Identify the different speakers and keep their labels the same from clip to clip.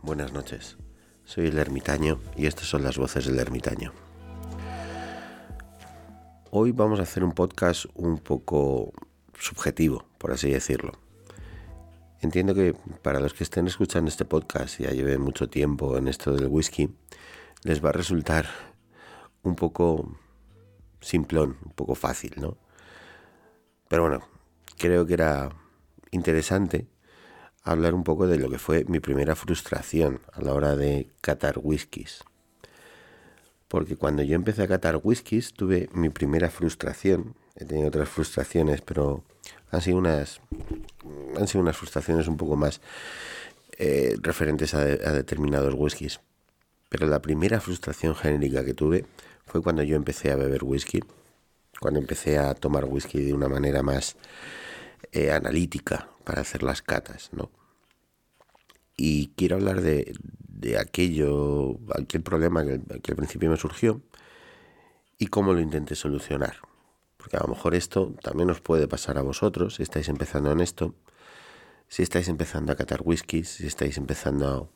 Speaker 1: Buenas noches. Soy el ermitaño y estas son las voces del ermitaño. Hoy vamos a hacer un podcast un poco subjetivo, por así decirlo. Entiendo que para los que estén escuchando este podcast y ya lleven mucho tiempo en esto del whisky, les va a resultar un poco simplón, un poco fácil, ¿no? Pero bueno, creo que era interesante hablar un poco de lo que fue mi primera frustración a la hora de catar whiskies. Porque cuando yo empecé a catar whiskies tuve mi primera frustración. He tenido otras frustraciones, pero han sido unas, han sido unas frustraciones un poco más eh, referentes a, a determinados whiskies. Pero la primera frustración genérica que tuve fue cuando yo empecé a beber whisky, cuando empecé a tomar whisky de una manera más eh, analítica para hacer las catas, ¿no? Y quiero hablar de, de aquello, aquel problema que, al principio me surgió y cómo lo intenté solucionar. Porque a lo mejor esto también os puede pasar a vosotros si estáis empezando en esto, si estáis empezando a catar whisky, si estáis empezando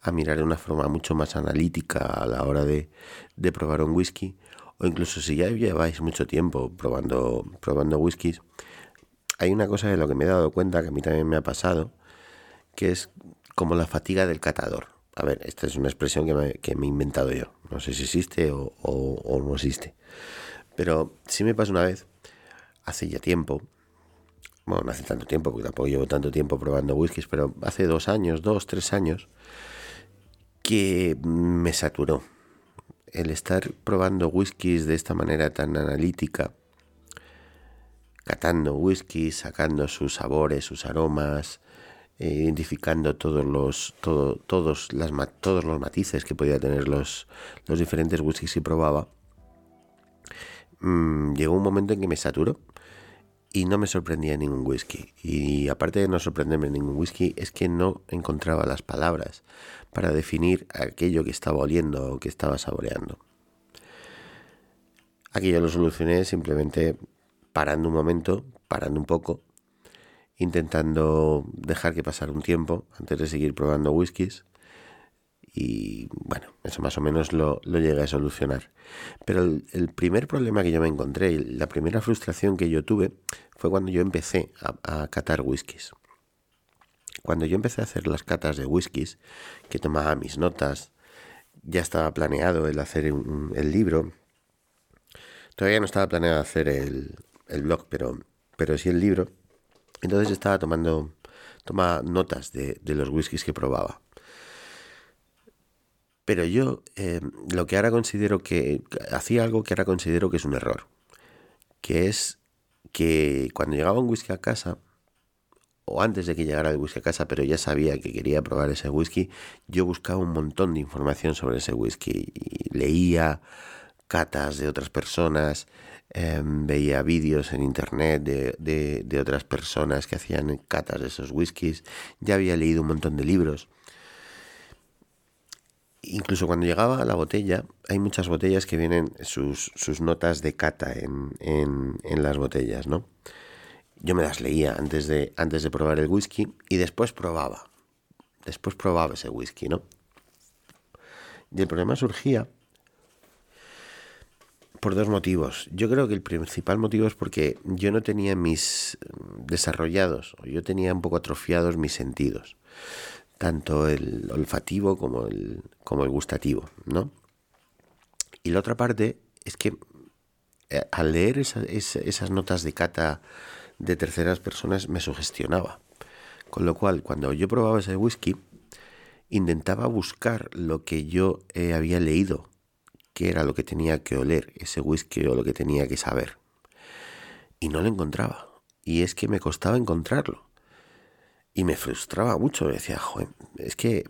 Speaker 1: a, a mirar de una forma mucho más analítica a la hora de, de probar un whisky, o incluso si ya lleváis mucho tiempo probando, probando whiskies, hay una cosa de lo que me he dado cuenta, que a mí también me ha pasado, que es como la fatiga del catador. A ver, esta es una expresión que me, que me he inventado yo. No sé si existe o, o, no existe. Pero sí me pasó una vez, hace ya tiempo, bueno, no hace tanto tiempo, porque tampoco llevo tanto tiempo probando whiskies, pero hace dos años, dos, tres años, que me saturó. El estar probando whiskies de esta manera tan analítica, catando whisky, sacando sus sabores, sus aromas, eh, identificando todos los, todo, todos, las, todos los matices que podía tener los, los diferentes whiskies que probaba, mmm, llegó un momento en que me saturó y no me sorprendía ningún whisky. Y aparte de no sorprenderme ningún whisky, es que no encontraba las palabras para definir aquello que estaba oliendo o que estaba saboreando. Aquello lo solucioné simplemente parando un momento, parando un poco, intentando dejar que pasara un tiempo antes de seguir probando whiskies. Y bueno, eso más o menos lo, lo llegué a solucionar. Pero el, primer problema que yo me encontré, la primera frustración que yo tuve, fue cuando yo empecé a, catar whiskies. Cuando yo empecé a hacer las catas de whiskies, que tomaba mis notas, ya estaba planeado el hacer el libro. Todavía no estaba planeado hacer el, el blog, pero, pero sí el libro. Entonces estaba tomando toma notas de, de los whiskies que probaba. Pero yo eh, lo que ahora considero que hacía algo que ahora considero que es un error, que es que cuando llegaba un whisky a casa, o antes de que llegara el whisky a casa, pero ya sabía que quería probar ese whisky, yo buscaba un montón de información sobre ese whisky. Leía catas de otras personas, eh, veía vídeos en internet de, de, de, otras personas que hacían catas de esos whiskies, ya había leído un montón de libros. Incluso cuando llegaba a la botella, hay muchas botellas que vienen sus, sus notas de cata en, en, en, las botellas, ¿no? Yo me las leía antes de, antes de probar el whisky y después probaba. Después probaba ese whisky, ¿no? Y el problema surgía por dos motivos. Yo creo que el principal motivo es porque yo no tenía mis desarrollados, o yo tenía un poco atrofiados mis sentidos, tanto el olfativo como el, como el gustativo, ¿no? Y la otra parte es que eh, al leer esa, esa, esas notas de cata de terceras personas me sugestionaba. Con lo cual, cuando yo probaba ese whisky, intentaba buscar lo que yo eh, había leído qué era lo que tenía que oler ese whisky o lo que tenía que saber. Y no lo encontraba. Y es que me costaba encontrarlo. Y me frustraba mucho. Me decía, joder, es que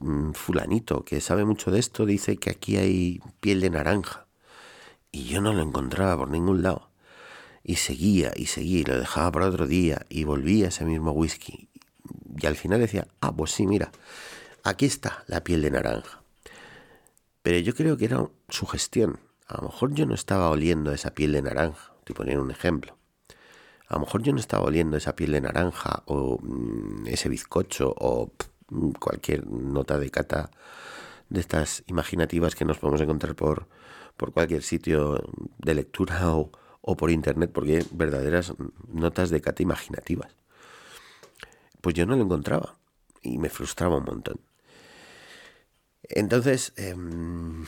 Speaker 1: mm, fulanito que sabe mucho de esto dice que aquí hay piel de naranja. Y yo no lo encontraba por ningún lado. Y seguía y seguía y lo dejaba para otro día y volvía ese mismo whisky. Y al final decía, ah, pues sí, mira, aquí está la piel de naranja. Pero yo creo que era su gestión. A lo mejor yo no estaba oliendo esa piel de naranja. Estoy poniendo un ejemplo. A lo mejor yo no estaba oliendo esa piel de naranja o mmm, ese bizcocho o cualquier nota de cata de estas imaginativas que nos podemos encontrar por, por cualquier sitio de lectura o, o por internet, porque hay verdaderas notas de cata imaginativas. Pues yo no lo encontraba y me frustraba un montón. Entonces, em,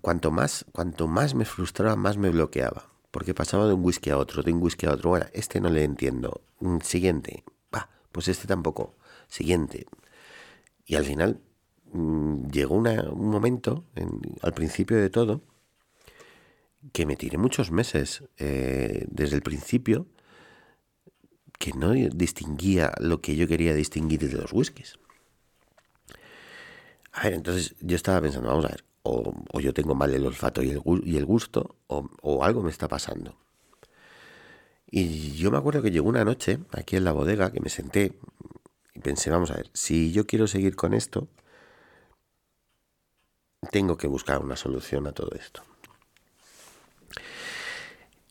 Speaker 1: cuanto, más, cuanto más me frustraba, más me bloqueaba. Porque pasaba de un whisky a otro, de un whisky a otro. Bueno, este no le entiendo. Mm, siguiente. Ah, pues este tampoco. Siguiente. Y al final mm, llegó un momento, al principio de todo, que me tiré muchos meses eh, desde el principio que no distinguía lo que yo quería distinguir de los whiskies. A ver, entonces yo estaba pensando, vamos a ver, o, yo tengo mal el olfato y el, gusto, o, o, algo me está pasando. Y yo me acuerdo que llegó una noche aquí en la bodega que me senté y pensé, vamos a ver, si yo quiero seguir con esto, tengo que buscar una solución a todo esto.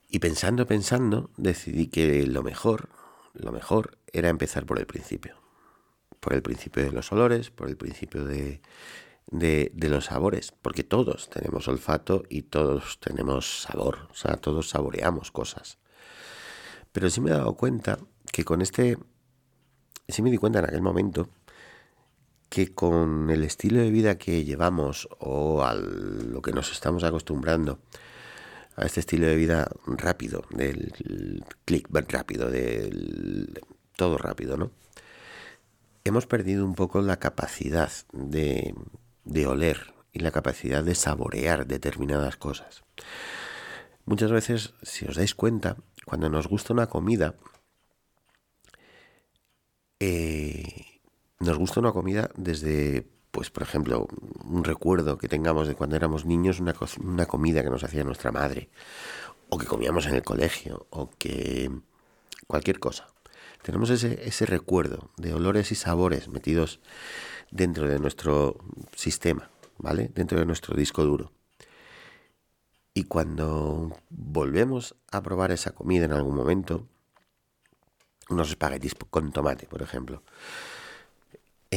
Speaker 1: Y pensando, pensando, decidí que lo mejor, lo mejor era empezar por el principio. Por el principio de los olores, por el principio de, de, los sabores, porque todos tenemos olfato y todos tenemos sabor, o sea, todos saboreamos cosas. Pero sí me he dado cuenta que con este, sí me di cuenta en aquel momento que con el estilo de vida que llevamos o a lo que nos estamos acostumbrando, a este estilo de vida rápido, del click rápido, del todo rápido, ¿no? Hemos perdido un poco la capacidad de, de oler y la capacidad de saborear determinadas cosas. Muchas veces, si os dais cuenta, cuando nos gusta una comida, eh, nos gusta una comida desde pues por ejemplo, un recuerdo que tengamos de cuando éramos niños, una, una comida que nos hacía nuestra madre, o que comíamos en el colegio, o que cualquier cosa. Tenemos ese, ese recuerdo de olores y sabores metidos dentro de nuestro sistema, ¿vale? Dentro de nuestro disco duro. Y cuando volvemos a probar esa comida en algún momento, unos espaguetis con tomate, por ejemplo,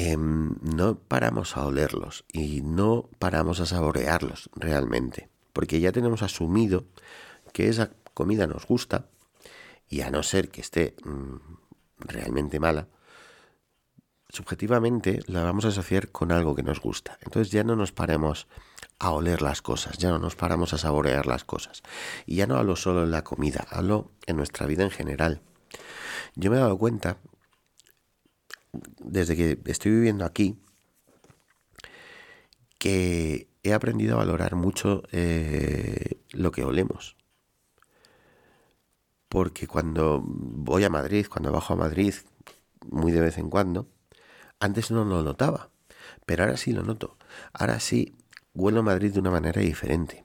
Speaker 1: Em, no paramos a olerlos y no paramos a saborearlos realmente, porque ya tenemos asumido que esa comida nos gusta y a no ser que esté mm, realmente mala, subjetivamente la vamos a asociar con algo que nos gusta. Entonces ya no nos paremos a oler las cosas, ya no nos paramos a saborear las cosas. Y ya no hablo solo en la comida, hablo en nuestra vida en general. Yo me he dado cuenta desde que estoy viviendo aquí, que he aprendido a valorar mucho eh, lo que olemos. Porque cuando voy a Madrid, cuando bajo a Madrid, muy de vez en cuando, antes no lo notaba, pero ahora sí lo noto. Ahora sí huelo Madrid de una manera diferente.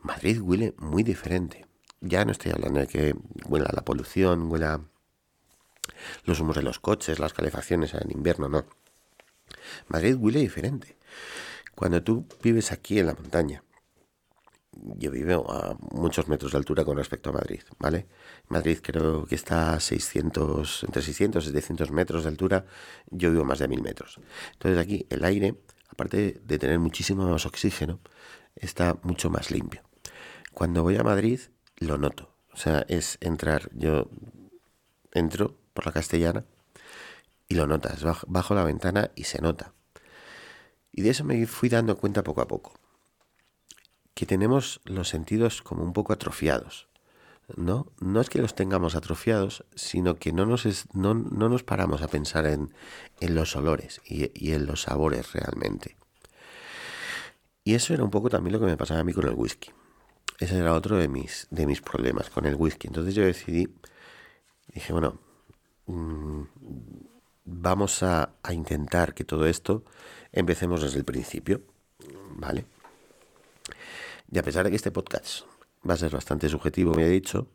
Speaker 1: Madrid huele muy diferente. Ya no estoy hablando de que huela la polución, huela los humos de los coches, las calefacciones en invierno, no. Madrid huele diferente. Cuando tú vives aquí en la montaña, yo vivo a muchos metros de altura con respecto a Madrid, ¿vale? Madrid creo que está a 600, entre 600 y 700 metros de altura, yo vivo más de 1000 metros. Entonces aquí el aire, aparte de tener muchísimo más oxígeno, está mucho más limpio. Cuando voy a Madrid, lo noto. O sea, es entrar, yo entro por la castellana y lo notas, bajo la ventana y se nota. Y de eso me fui dando cuenta poco a poco, que tenemos los sentidos como un poco atrofiados. No, no es que los tengamos atrofiados, sino que no nos, no, nos paramos a pensar en, en los olores y, y, en los sabores realmente. Y eso era un poco también lo que me pasaba a mí con el whisky. Ese era otro de mis, de mis problemas con el whisky. Entonces yo decidí, dije, bueno, Mm, vamos a, intentar que todo esto empecemos desde el principio, ¿vale? Y a pesar de que este podcast va a ser bastante subjetivo, me he dicho,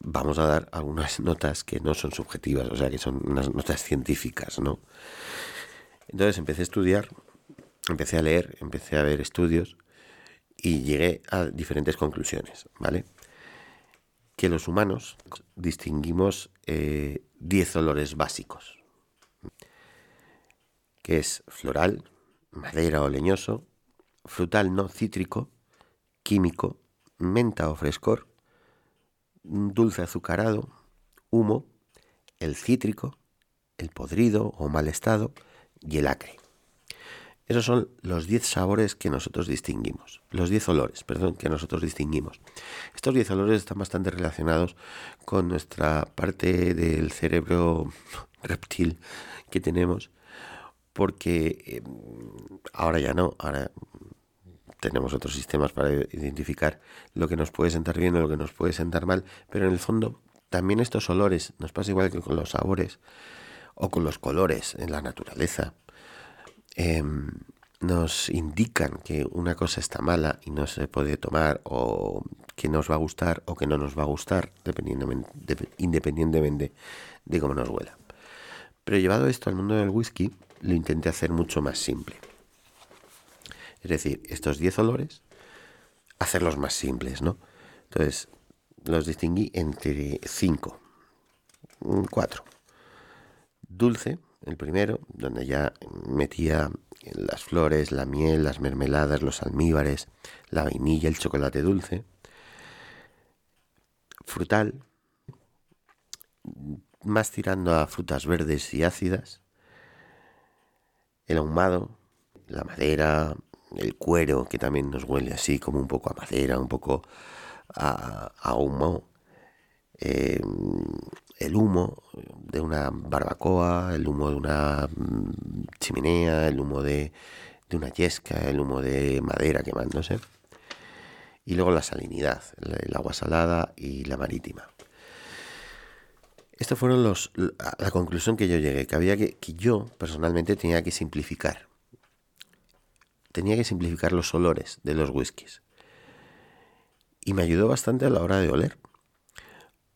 Speaker 1: vamos a dar algunas notas que no son subjetivas, o sea, que son unas notas científicas, ¿no? Entonces empecé a estudiar, empecé a leer, empecé a ver estudios y llegué a diferentes conclusiones, ¿vale? Que los humanos distinguimos 10 eh, olores básicos, que es floral, madera o leñoso, frutal no cítrico, químico, menta o frescor, dulce azucarado, humo, el cítrico, el podrido o mal estado y el acre. Esos son los 10 sabores que nosotros distinguimos, los 10 olores, perdón, que nosotros distinguimos. Estos 10 olores están bastante relacionados con nuestra parte del cerebro reptil que tenemos, porque eh, ahora ya no, ahora tenemos otros sistemas para identificar lo que nos puede sentar bien o lo que nos puede sentar mal, pero en el fondo también estos olores, nos pasa igual que con los sabores o con los colores en la naturaleza, em, nos indican que una cosa está mala y no se puede tomar o que nos va a gustar o que no nos va a gustar, independientemente de cómo nos huela. Pero llevado esto al mundo del whisky, lo intenté hacer mucho más simple. Es decir, estos 10 olores, hacerlos más simples, ¿no? Entonces, los distinguí entre 5, 4. Dulce, el primero, donde ya metía las flores, la miel, las mermeladas, los almíbares, la vainilla, el chocolate dulce. Frutal, más tirando a frutas verdes y ácidas. El ahumado, la madera, el cuero, que también nos huele así como un poco a madera, un poco a, humo. Eh, el humo de una barbacoa, el humo de una mm, chimenea, el humo de, de una yesca, el humo de madera quemándose. Y luego la salinidad, el agua salada y la marítima. Estos fueron los, la conclusión que yo llegué, que había que, que yo personalmente tenía que simplificar. Tenía que simplificar los olores de los whiskies. Y me ayudó bastante a la hora de oler.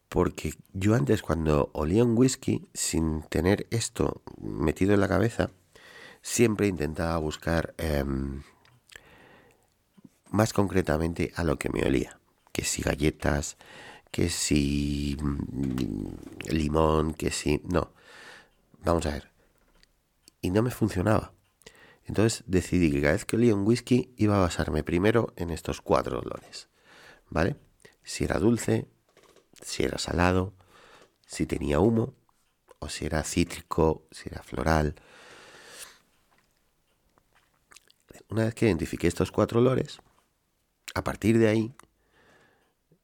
Speaker 1: Porque yo antes cuando olía un whisky sin tener esto metido en la cabeza, siempre intentaba buscar em, más concretamente a lo que me olía. Que si galletas, que si mm, limón, que si... No, vamos a ver. Y no me funcionaba. Entonces decidí que cada vez que olía un whisky iba a basarme primero en estos cuatro olores. ¿Vale? Si era dulce, si era salado, si tenía humo, o si era cítrico, si era floral. Una vez que identifiqué estos cuatro olores, a partir de ahí,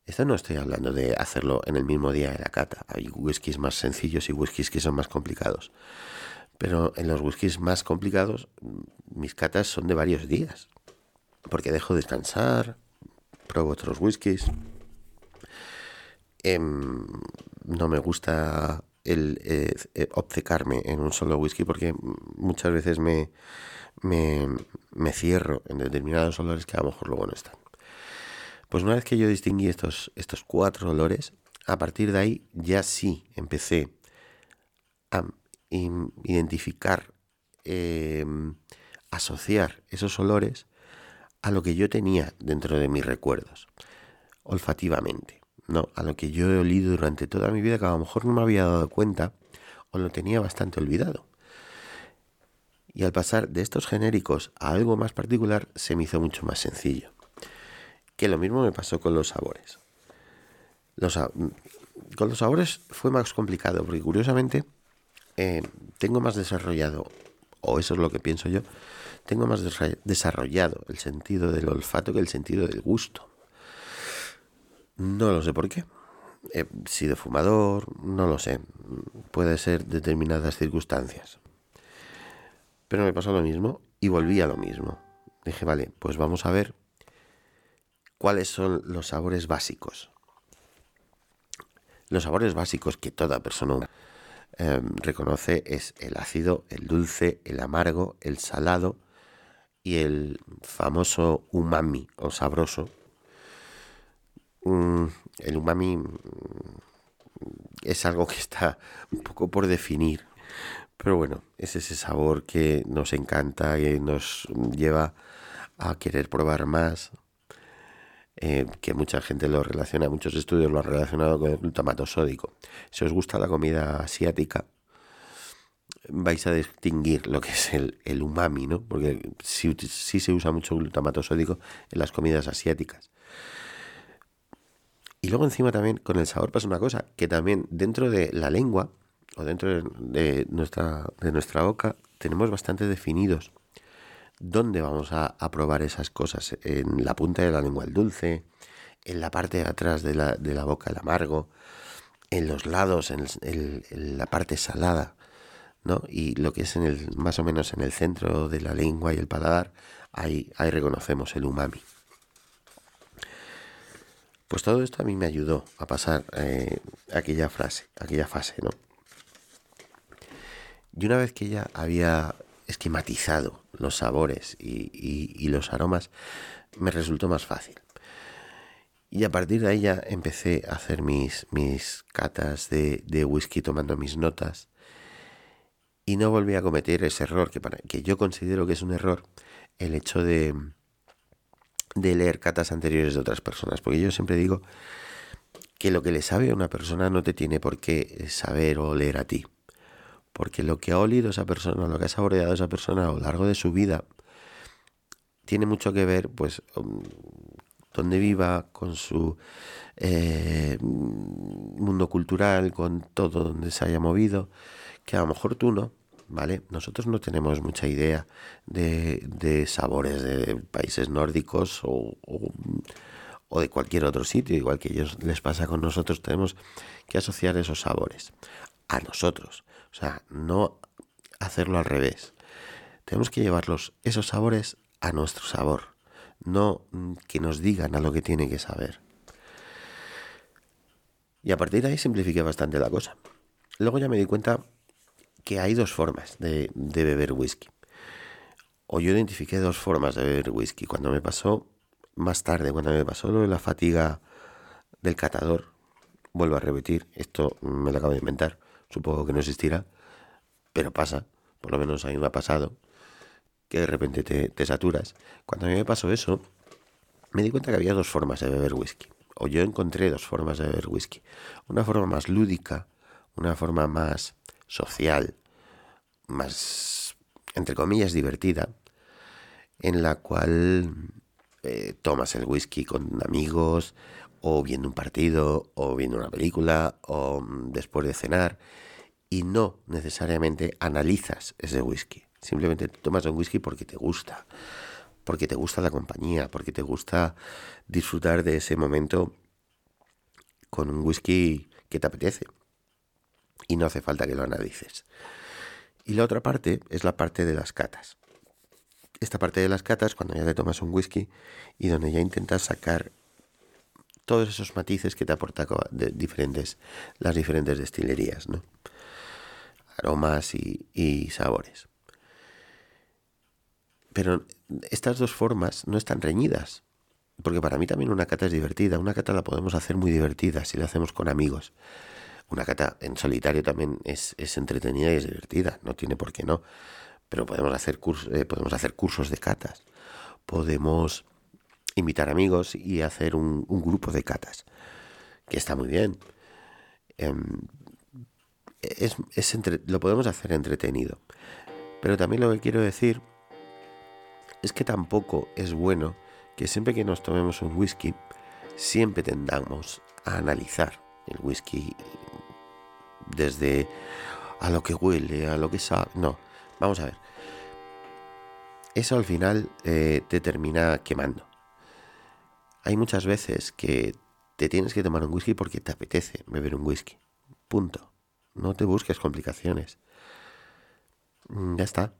Speaker 1: esto no estoy hablando de hacerlo en el mismo día de la cata. Hay whiskies más sencillos y whiskies que son más complicados. Pero en los whiskies más complicados, mis catas son de varios días. Porque dejo descansar, pruebo otros whiskies, Em, no me gusta el eh, eh, obcecarme en un solo whisky porque muchas veces me, me, cierro en determinados olores que a lo mejor luego no están. Pues una vez que yo distinguí estos, estos cuatro olores, a partir de ahí ya sí empecé a identificar, em, asociar esos olores a lo que yo tenía dentro de mis recuerdos, olfativamente. No, a lo que yo he olido durante toda mi vida que a lo mejor no me había dado cuenta o lo tenía bastante olvidado. Y al pasar de estos genéricos a algo más particular se me hizo mucho más sencillo. Que lo mismo me pasó con los sabores. con los sabores fue más complicado porque curiosamente eh, tengo más desarrollado, o eso es lo que pienso yo, tengo más desarrollado el sentido del olfato que el sentido del gusto. No lo sé por qué. He sido fumador, no lo sé. Puede ser determinadas circunstancias. Pero me pasó lo mismo y volví a lo mismo. Dije, vale, pues vamos a ver cuáles son los sabores básicos. Los sabores básicos que toda persona em, reconoce es el ácido, el dulce, el amargo, el salado y el famoso umami o sabroso el umami mm, es algo que está un poco por definir. Pero bueno, es ese sabor que nos encanta, y nos lleva a querer probar más. Eh, que mucha gente lo relaciona, muchos estudios lo han relacionado con el glutamato sódico. Si os gusta la comida asiática, vais a distinguir lo que es el, umami, ¿no? Porque sí, se usa mucho glutamato sódico en las comidas asiáticas. Y luego encima también con el sabor pasa una cosa, que también dentro de la lengua o dentro de, nuestra, de nuestra boca tenemos bastante definidos dónde vamos a, probar esas cosas. En la punta de la lengua el dulce, en la parte de atrás de la, de la boca el amargo, en los lados, en, en la parte salada y lo que es en el, más o menos en el centro de la lengua y el paladar, ahí, ahí reconocemos el umami. Pues todo esto a mí me ayudó a pasar eh, aquella frase, aquella fase, ¿no? Y una vez que ya había esquematizado los sabores y, los aromas, me resultó más fácil. Y a partir de ahí ya empecé a hacer mis, mis catas de, whisky tomando mis notas. Y no volví a cometer ese error que, para, que yo considero que es un error el hecho de, de leer catas anteriores de otras personas, porque yo siempre digo que lo que le sabe a una persona no te tiene por qué saber o leer a ti, porque lo que ha olido esa persona, lo que ha saboreado esa persona a lo largo de su vida, tiene mucho que ver, pues, donde viva, con su eh, mundo cultural, con todo donde se haya movido, que a lo mejor tú no, ¿vale? Nosotros no tenemos mucha idea de, sabores de países nórdicos o, de cualquier otro sitio, igual que ellos les pasa con nosotros, tenemos que asociar esos sabores a nosotros, o sea, no hacerlo al revés. Tenemos que llevarlos, esos sabores, a nuestro sabor, no que nos digan a lo que tiene que saber. Y a partir de ahí simplifiqué bastante la cosa. Luego ya me di cuenta que hay dos formas de, beber whisky. O yo identifiqué dos formas de beber whisky. Cuando me pasó, más tarde, cuando me pasó lo de la fatiga del catador, vuelvo a repetir, esto me lo acabo de inventar, supongo que no existirá, pero pasa, por lo menos a mí me ha pasado, que de repente te, te saturas. Cuando a mí me pasó eso, me di cuenta que había dos formas de beber whisky. O yo encontré dos formas de beber whisky. Una forma más lúdica, una forma más social, más, entre comillas, divertida, en la cual eh, tomas el whisky con amigos, o viendo un partido, o viendo una película, o mm, después de cenar, y no necesariamente analizas ese whisky. Simplemente tomas un whisky porque te gusta, porque te gusta la compañía, porque te gusta disfrutar de ese momento con un whisky que te apetece y no hace falta que lo analices. Y la otra parte es la parte de las catas. Esta parte de las catas, cuando ya te tomas un whisky y donde ya intentas sacar todos esos matices que te aportan de diferentes, las diferentes destilerías, ¿no? aromas y, y sabores. Pero estas dos formas no están reñidas, porque para mí también una cata es divertida. Una cata la podemos hacer muy divertida si la hacemos con amigos. Una cata en solitario también es, entretenida y es divertida, no tiene por qué no. Pero podemos hacer, eh, podemos hacer cursos de catas, podemos invitar amigos y hacer un, grupo de catas, que está muy bien. Em, es, lo podemos hacer entretenido. Pero también lo que quiero decir es que tampoco es bueno que siempre que nos tomemos un whisky, siempre tendamos a analizar el whisky desde a lo que huele, a lo que sabe. No, vamos a ver. Eso al final eh, te termina quemando. Hay muchas veces que te tienes que tomar un whisky porque te apetece beber un whisky. Punto. No te busques complicaciones. Mm, ya está.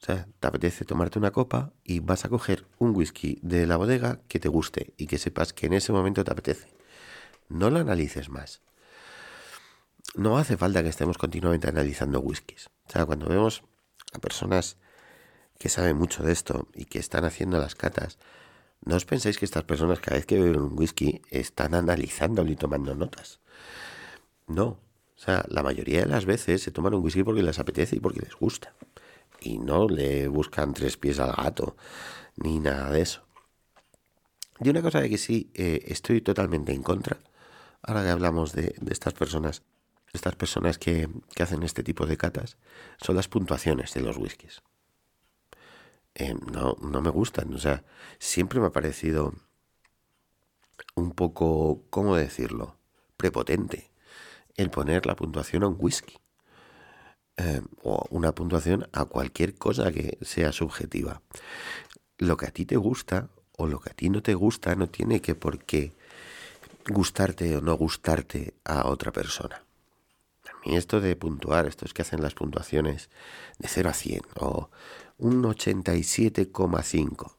Speaker 1: O sea, te apetece tomarte una copa y vas a coger un whisky de la bodega que te guste y que sepas que en ese momento te apetece. No lo analices más no hace falta que estemos continuamente analizando whiskies. O sea, cuando vemos a personas que saben mucho de esto y que están haciendo las catas, no os pensáis que estas personas cada vez que beben un whisky están analizándolo y tomando notas. No. O sea, la mayoría de las veces se toman un whisky porque les apetece y porque les gusta. Y no le buscan tres pies al gato, ni nada de eso. Y una cosa de que sí eh, estoy totalmente en contra, ahora que hablamos de estas personas estas personas que, hacen este tipo de catas son las puntuaciones de los whiskies. Eh, no, no me gustan, o sea, siempre me ha parecido un poco, ¿cómo decirlo? Prepotente el poner la puntuación a un whisky. Eh, o una puntuación a cualquier cosa que sea subjetiva. Lo que a ti te gusta o lo que a ti no te gusta no tiene que por qué gustarte o no gustarte a otra persona. A mí esto de puntuar, esto es que hacen las puntuaciones de 0 a 100 o un 87,5.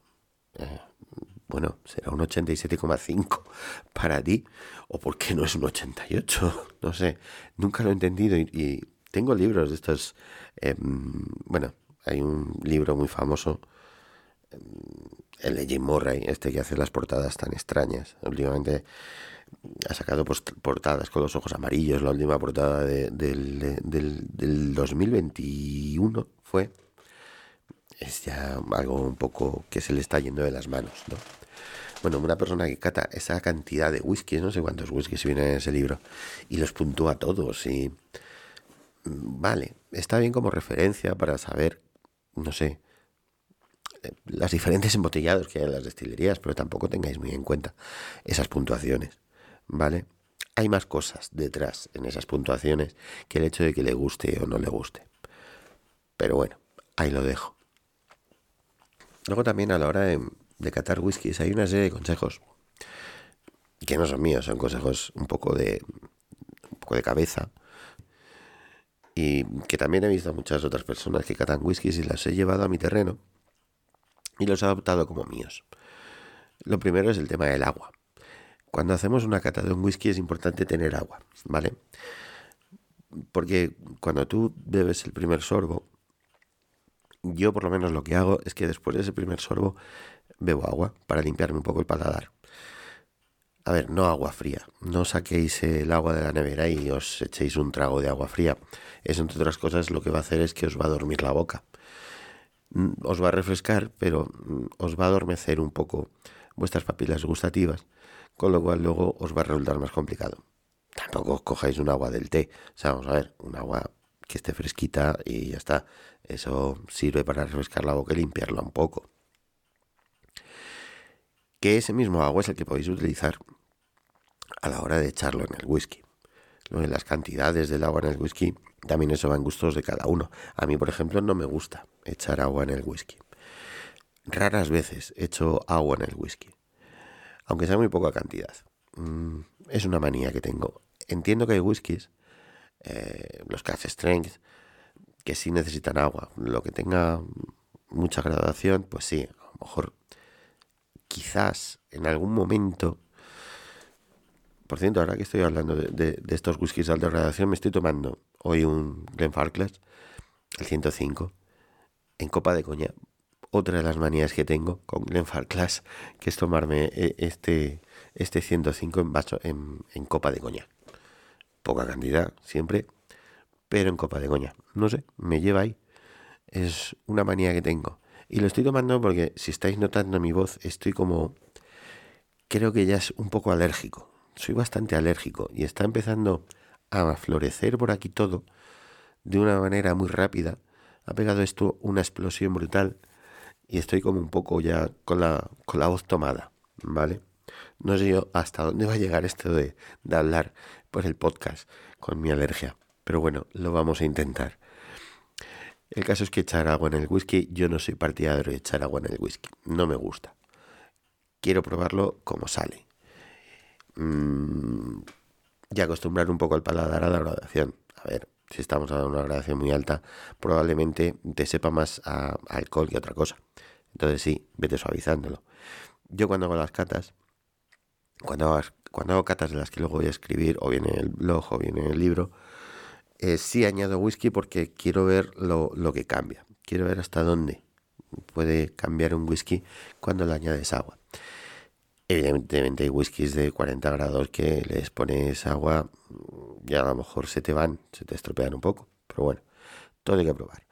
Speaker 1: Eh, bueno, será un 87,5 para ti o por qué no es un 88, no sé, nunca lo he entendido y tengo libros de estos. Em, bueno, hay un libro muy famoso, em, el de Jim Murray, este que hace las portadas tan extrañas. Últimamente ha sacado portadas con los ojos amarillos. La última portada del, del 2021 fue. Es ya algo un poco que se le está yendo de las manos, ¿no? Bueno, una persona que cata esa cantidad de whiskies, no sé cuántos whiskies vienen en ese libro, y los puntúa todos y vale, está bien como referencia para saber, no sé, eh, las diferentes embotellados que hay en las destilerías, pero tampoco tengáis muy en cuenta esas puntuaciones, ¿vale? Hay más cosas detrás en esas puntuaciones que el hecho de que le guste o no le guste. Pero bueno, ahí lo dejo. Luego también a la hora de, catar whiskies hay una serie de consejos que no son míos, son consejos un poco de, un poco de cabeza, y que también he visto a muchas otras personas que catan whiskies y las he llevado a mi terreno y los he adoptado como míos. Lo primero es el tema del agua. Cuando hacemos una cata de un whisky es importante tener agua, ¿vale? Porque cuando tú bebes el primer sorbo, yo por lo menos lo que hago es que después de ese primer sorbo bebo agua para limpiarme un poco el paladar. A ver, no agua fría. No saquéis el agua de la nevera y os echéis un trago de agua fría. Eso, entre otras cosas, lo que va a hacer es que os va a dormir la boca. Mm, os va a refrescar, pero mm, os va a adormecer un poco vuestras papilas gustativas, con lo cual luego os va a resultar más complicado. Tampoco os cojáis un agua del té. O sea, vamos a ver, un agua que esté fresquita y ya está. Eso sirve para refrescar la boca y limpiarla un poco. Que ese mismo agua es el que podéis utilizar a la hora de echarlo en el whisky. Las cantidades del agua en el whisky, también eso va en gustos de cada uno. A mí, por ejemplo, no me gusta echar agua en el whisky. Raras veces echo agua en el whisky, aunque sea muy poca cantidad. Mm, es una manía que tengo. Entiendo que hay whiskies, eh, los Cash Strength, que sí necesitan agua. Lo que tenga mucha graduación, pues sí, a lo mejor quizás en algún momento por cierto, ahora que estoy hablando de, estos whiskies de alta me estoy tomando hoy un Glenfarclas, el 105, en copa de coña. Otra de las manías que tengo con Glenfarclas, que es tomarme eh, este, este 105 en, vaso, en, en copa de coña. Poca cantidad, siempre, pero en copa de coña. No sé, me lleva ahí. Es una manía que tengo. Y lo estoy tomando porque, si estáis notando mi voz, estoy como... Creo que ya es un poco alérgico soy bastante alérgico y está empezando a florecer por aquí todo de una manera muy rápida. Ha pegado esto una explosión brutal y estoy como un poco ya con la, con la voz tomada, ¿vale? No sé yo hasta dónde va a llegar esto de, de hablar por el podcast con mi alergia, pero bueno, lo vamos a intentar. El caso es que echar agua en el whisky, yo no soy partidario de echar agua en el whisky, no me gusta. Quiero probarlo como sale. Mm, y acostumbrar un poco el paladar a la gradación. A ver, si estamos a una gradación muy alta, probablemente te sepa más a, alcohol que otra cosa. Entonces sí, vete suavizándolo. Yo cuando hago las catas, cuando hago, cuando hago catas de las que luego voy a escribir, o bien en el blog, o bien en el libro, eh, sí añado whisky porque quiero ver lo, lo que cambia. Quiero ver hasta dónde puede cambiar un whisky cuando le añades agua. Evidentemente hay whiskies de 40 grados que les pones agua y a lo mejor se te van, se te estropean un poco. Pero bueno, todo hay que probar.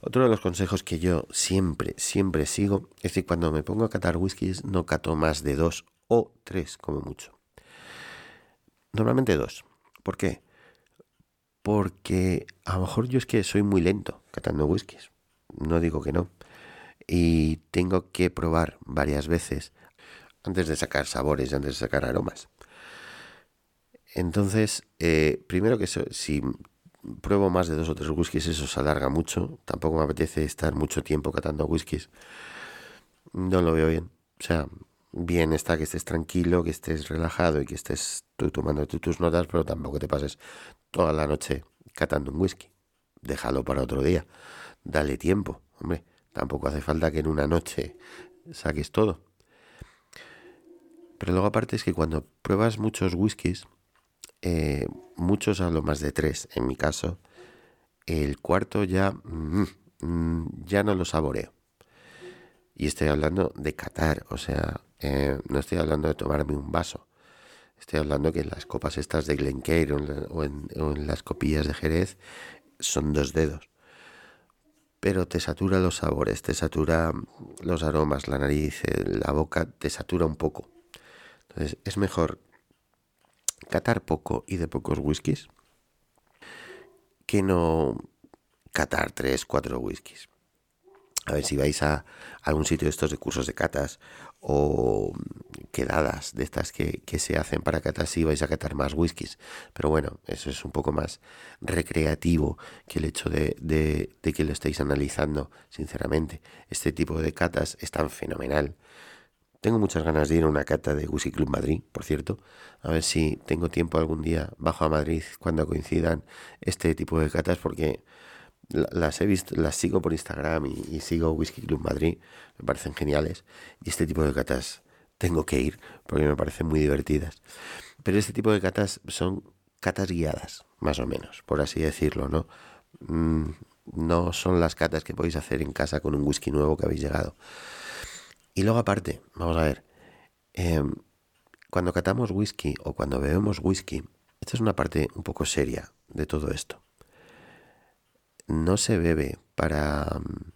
Speaker 1: Otro de los consejos que yo siempre, siempre sigo es que cuando me pongo a catar whiskies no cato más de dos o tres como mucho. Normalmente dos. ¿Por qué? Porque a lo mejor yo es que soy muy lento catando whiskies, no digo que no, y tengo que probar varias veces antes de sacar sabores, antes de sacar aromas. Entonces, eh, primero que si pruebo más de dos o tres whiskies, eso se alarga mucho. Tampoco me apetece estar mucho tiempo catando whiskies. No lo veo bien. O sea, bien está que estés tranquilo, que estés relajado y que estés tú tomando tus notas, pero tampoco te pases toda la noche catando un whisky. Déjalo para otro día. Dale tiempo, hombre. Tampoco hace falta que en una noche saques todo. Pero luego aparte es que cuando pruebas muchos whiskies, eh, muchos hablo más de tres en mi caso, el cuarto ya, mm, mm, ya no lo saboreo. Y estoy hablando de catar, o sea, eh, no estoy hablando de tomarme un vaso. Estoy hablando que en las copas estas de Glencairn o o en las copillas de Jerez son dos dedos. Pero te satura los sabores, te satura los aromas, la nariz, la boca, te satura un poco. Entonces es mejor catar poco y de pocos whiskies que no catar tres, cuatro whiskies. A ver si vais a algún sitio de estos de cursos de catas o quedadas de estas que, se hacen para catas y vais a catar más whiskies. Pero bueno, eso es un poco más recreativo que el hecho de, de, de que lo estéis analizando, sinceramente. Este tipo de catas es tan fenomenal tengo muchas ganas de ir a una cata de Whisky Club Madrid, por cierto. A ver si tengo tiempo algún día bajo a Madrid cuando coincidan este tipo de catas, porque las he visto, las sigo por Instagram y, sigo Whisky Club Madrid, me parecen geniales. Y este tipo de catas tengo que ir porque me parecen muy divertidas. Pero este tipo de catas son catas guiadas, más o menos, por así decirlo, ¿no? Mm, no son las catas que podéis hacer en casa con un whisky nuevo que habéis llegado. Y luego aparte, vamos a ver, em, cuando catamos whisky o cuando bebemos whisky, esta es una parte un poco seria de todo esto. No se bebe para... Mm,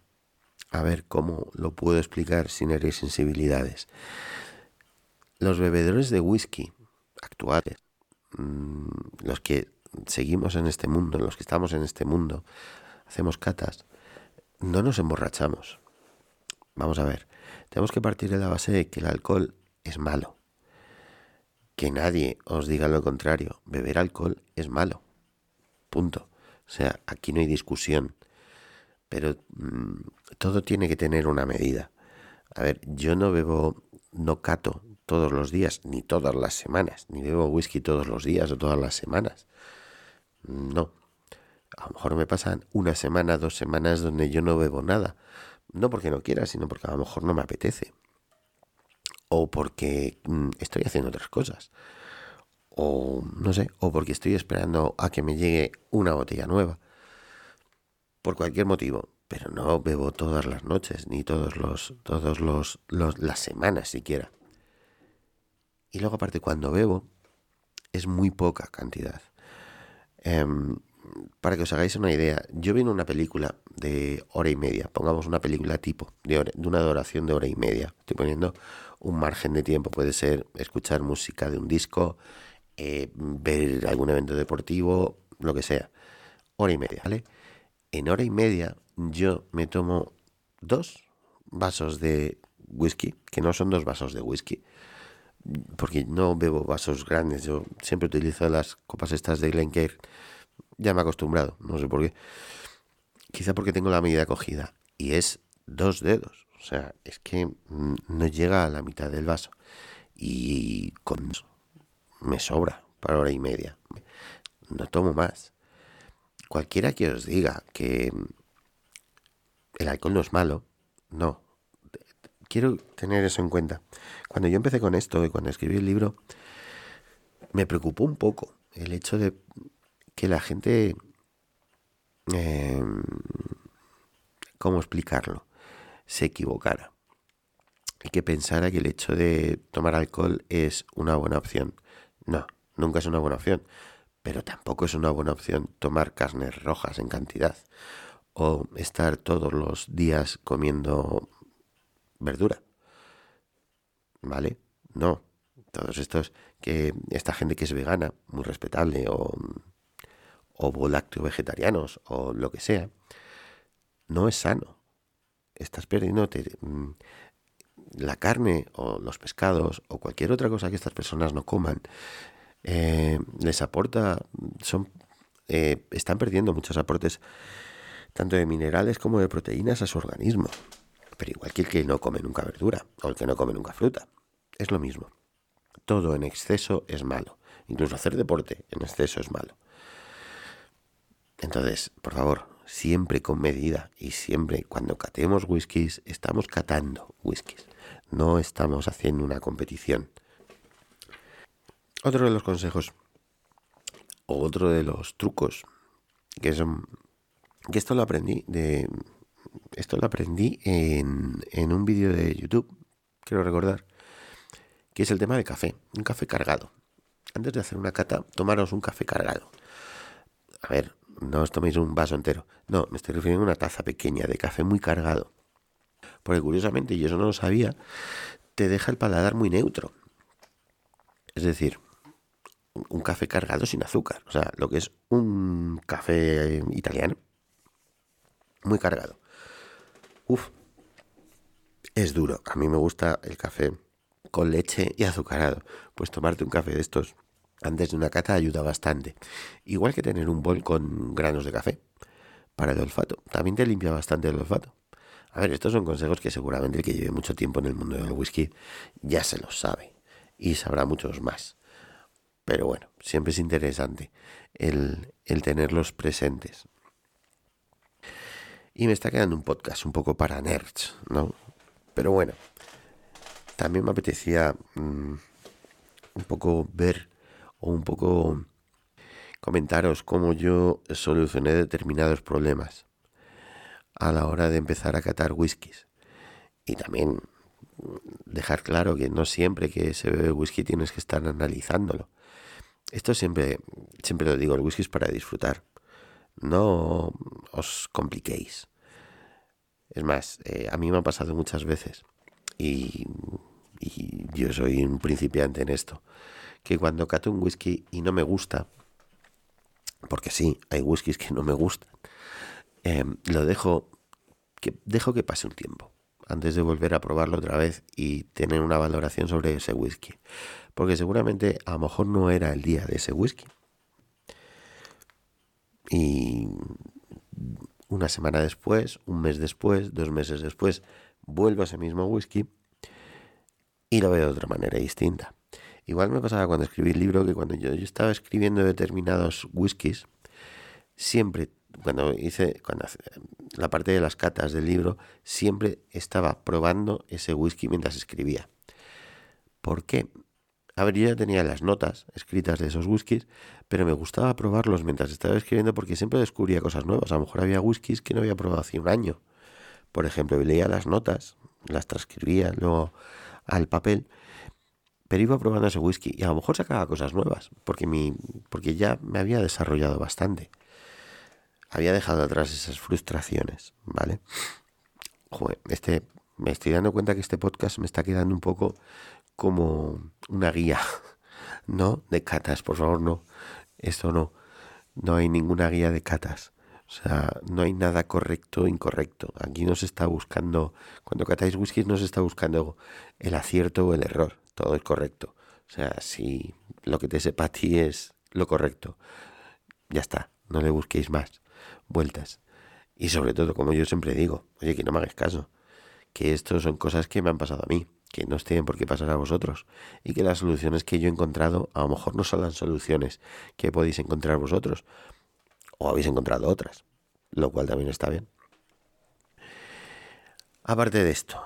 Speaker 1: a ver cómo lo puedo explicar sin herir sensibilidades. Los bebedores de whisky actuales, mm, los que seguimos en este mundo, los que estamos en este mundo, hacemos catas, no nos emborrachamos. Vamos a ver, tenemos que partir de la base de que el alcohol es malo. Que nadie os diga lo contrario. Beber alcohol es malo. Punto. O sea, aquí no hay discusión. Pero mm, todo tiene que tener una medida. A ver, yo no bebo, no cato todos los días, ni todas las semanas, ni bebo whisky todos los días o todas las semanas. No. A lo mejor me pasan una semana, dos semanas donde yo no bebo nada. No porque no quiera, sino porque a lo mejor no me apetece. O porque mm, estoy haciendo otras cosas. O no sé, o porque estoy esperando a que me llegue una botella nueva. Por cualquier motivo. Pero no bebo todas las noches, ni todos los, todos los, las semanas siquiera. Y luego aparte cuando bebo, es muy poca cantidad. Em, para que os hagáis una idea, yo vi una película de hora y media, pongamos una película tipo, de, una duración de hora y media, estoy poniendo un margen de tiempo, puede ser escuchar música de un disco, eh, ver algún evento deportivo, lo que sea, hora y media, ¿vale? En hora y media yo me tomo dos vasos de whisky, que no son dos vasos de whisky, porque no bebo vasos grandes, yo siempre utilizo las copas estas de Glencairn ya me he acostumbrado, no sé por qué. Quizá porque tengo la medida cogida. Y es dos dedos. O sea, es que no llega a la mitad del vaso. Y con me sobra para hora y media. No tomo más. Cualquiera que os diga que el alcohol no es malo, no. Quiero tener eso en cuenta. Cuando yo empecé con esto y cuando escribí el libro, me preocupó un poco el hecho de que la gente... Eh, ¿Cómo explicarlo? Se equivocara. Y que pensara que el hecho de tomar alcohol es una buena opción. No, nunca es una buena opción. Pero tampoco es una buena opción tomar carnes rojas en cantidad. O estar todos los días comiendo verdura. ¿Vale? No. Todos estos que esta gente que es vegana, muy respetable, o o lácteo vegetarianos o lo que sea, no es sano. Estás perdiendo mm, la carne o los pescados o cualquier otra cosa que estas personas no coman. Eh, les aporta, son, eh, están perdiendo muchos aportes tanto de minerales como de proteínas a su organismo. Pero igual que el que no come nunca verdura o el que no come nunca fruta. Es lo mismo. Todo en exceso es malo. Incluso hacer deporte en exceso es malo. Entonces, por favor, siempre con medida y siempre cuando catemos whiskies, estamos catando whiskies. No estamos haciendo una competición. Otro de los consejos, o otro de los trucos, que son. que esto lo aprendí de. Esto lo aprendí en, en un vídeo de YouTube, quiero recordar, que es el tema de café, un café cargado. Antes de hacer una cata, tomaros un café cargado. A ver, no os toméis un vaso entero. No, me estoy refiriendo a una taza pequeña de café muy cargado. Porque curiosamente, y eso no lo sabía, te deja el paladar muy neutro. Es decir, un café cargado sin azúcar. O sea, lo que es un café italiano. Muy cargado. Uf. Es duro. A mí me gusta el café con leche y azucarado. Pues tomarte un café de estos antes de una cata ayuda bastante. Igual que tener un bol con granos de café para el olfato. También te limpia bastante el olfato. A ver, estos son consejos que seguramente el que lleve mucho tiempo en el mundo del whisky ya se los sabe y sabrá muchos más. Pero bueno, siempre es interesante el, el tenerlos presentes. Y me está quedando un podcast un poco para nerds, ¿no? Pero bueno, también me apetecía mm, un poco ver o un poco comentaros cómo yo solucioné determinados problemas a la hora de empezar a catar whiskies. Y también dejar claro que no siempre que se bebe whisky tienes que estar analizándolo. Esto siempre, siempre lo digo, el whisky es para disfrutar. No os compliquéis. Es más, eh, a mí me ha pasado muchas veces y, y yo soy un principiante en esto que cuando cato un whisky y no me gusta, porque sí, hay whiskies que no me gustan, em, lo dejo que, dejo que pase un tiempo antes de volver a probarlo otra vez y tener una valoración sobre ese whisky. Porque seguramente a lo mejor no era el día de ese whisky. Y una semana después, un mes después, dos meses después, vuelvo a ese mismo whisky y lo veo de otra manera distinta. Igual me pasaba cuando escribí el libro que cuando yo, estaba escribiendo determinados whiskies, siempre, cuando hice cuando, la parte de las catas del libro, siempre estaba probando ese whisky mientras escribía. ¿Por qué? A ver, yo ya tenía las notas escritas de esos whiskies, pero me gustaba probarlos mientras estaba escribiendo porque siempre descubría cosas nuevas. A lo mejor había whiskies que no había probado hace un año. Por ejemplo, leía las notas, las transcribía luego al papel pero iba probando ese whisky y a lo mejor sacaba cosas nuevas, porque, mi, porque ya me había desarrollado bastante. Había dejado atrás esas frustraciones, ¿vale? Joder, este, me estoy dando cuenta que este podcast me está quedando un poco como una guía, ¿no? De catas, por favor, no. Esto no. No hay ninguna guía de catas. O sea, no hay nada correcto o incorrecto. Aquí no se está buscando, cuando catáis whisky no se está buscando el acierto o el error todo es correcto. O sea, si lo que te sepa a ti es lo correcto, ya está, no le busquéis más vueltas. Y sobre todo, como yo siempre digo, oye, que no me hagáis caso, que esto son cosas que me han pasado a mí, que no tienen por qué pasar a vosotros, y que las soluciones que yo he encontrado a lo mejor no son las soluciones que podéis encontrar vosotros, o habéis encontrado otras, lo cual también está bien. Aparte de esto,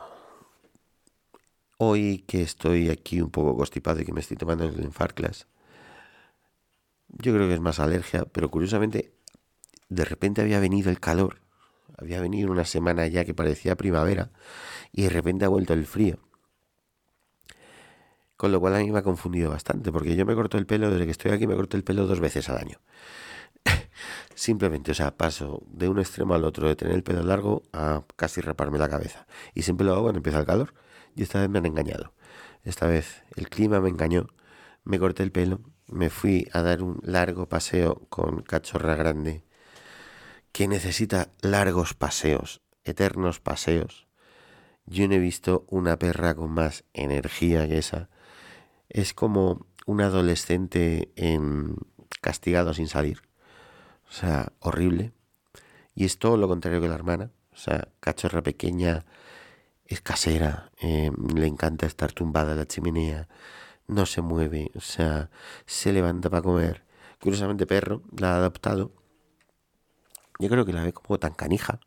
Speaker 1: Hoy que estoy aquí un poco constipado y que me estoy tomando el Infarclas, yo creo que es más alergia, pero curiosamente de repente había venido el calor, había venido una semana ya que parecía primavera y de repente ha vuelto el frío. Con lo cual a mí me ha confundido bastante, porque yo me corto el pelo, desde que estoy aquí me corto el pelo dos veces al año. Simplemente, o sea, paso de un extremo al otro, de tener el pelo largo a casi raparme la cabeza. Y siempre lo hago cuando empieza el calor. Y esta vez me han engañado. Esta vez el clima me engañó, me corté el pelo me fui a dar un largo paseo con Cachorra Grande, que necesita largos paseos, eternos paseos. Yo no he visto una perra con más energía que esa. Es como un adolescente en castigado sin salir. O sea, horrible. Y es todo lo contrario que la hermana. O sea, cachorra pequeña, es casera, eh, le encanta estar tumbada en la chimenea, no se mueve, o sea, se levanta para comer. Curiosamente, perro la ha adoptado. Yo creo que la ve como tan canija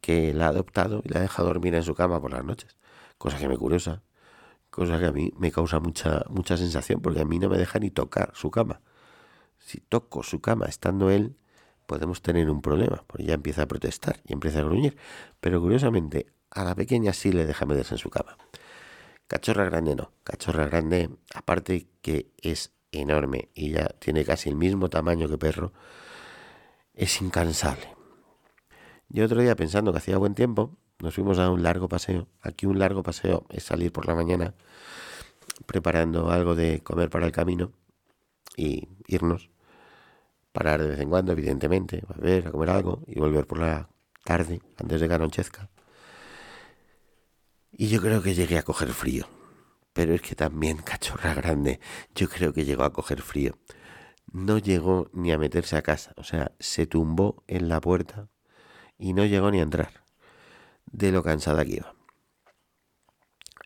Speaker 1: que la ha adoptado y la deja dormir en su cama por las noches. Cosa que me curiosa, cosa que a mí me causa mucha, mucha sensación, porque a mí no me deja ni tocar su cama. Si toco su cama estando él, podemos tener un problema, porque ya empieza a protestar y empieza a gruñir. Pero curiosamente, a la pequeña sí le deja meterse en su cama. Cachorra grande no. Cachorra grande, aparte que es enorme y ya tiene casi el mismo tamaño que perro, es incansable. Yo otro día pensando que hacía buen tiempo, nos fuimos a un largo paseo. Aquí un largo paseo es salir por la mañana preparando algo de comer para el camino y irnos. Parar de vez en cuando, evidentemente, a ver, a comer algo y volver por la tarde, antes de que anochezca. Y yo creo que llegué a coger frío. Pero es que también, cachorra grande, yo creo que llegó a coger frío. No llegó ni a meterse a casa. O sea, se tumbó en la puerta y no llegó ni a entrar. De lo cansada que iba.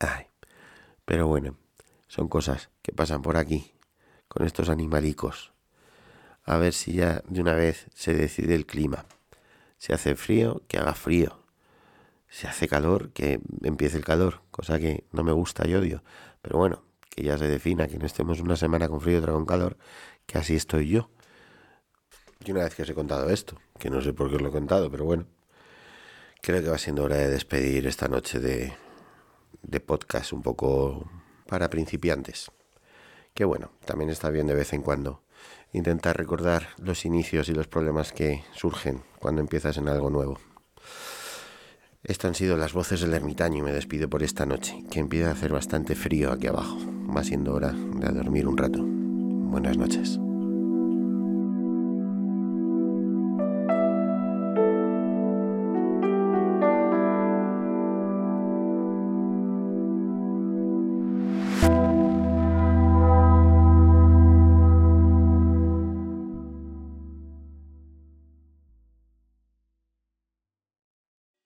Speaker 1: Ay. Pero bueno, son cosas que pasan por aquí, con estos animalicos. A ver si ya de una vez se decide el clima. Si hace frío, que haga frío si hace calor, que empiece el calor, cosa que no me gusta y odio. Pero bueno, que ya se defina, que no estemos una semana con frío y otra con calor, que así estoy yo. Y una vez que os he contado esto, que no sé por qué os lo he contado, pero bueno, creo que va siendo hora de despedir esta noche de, de podcast un poco para principiantes. Que bueno, también está bien de vez en cuando intentar recordar los inicios y los problemas que surgen cuando empiezas en algo nuevo. Estas han sido las voces del ermitaño y me despido por esta noche, que empieza a hacer bastante frío aquí abajo. Va siendo hora de dormir un rato. Buenas noches.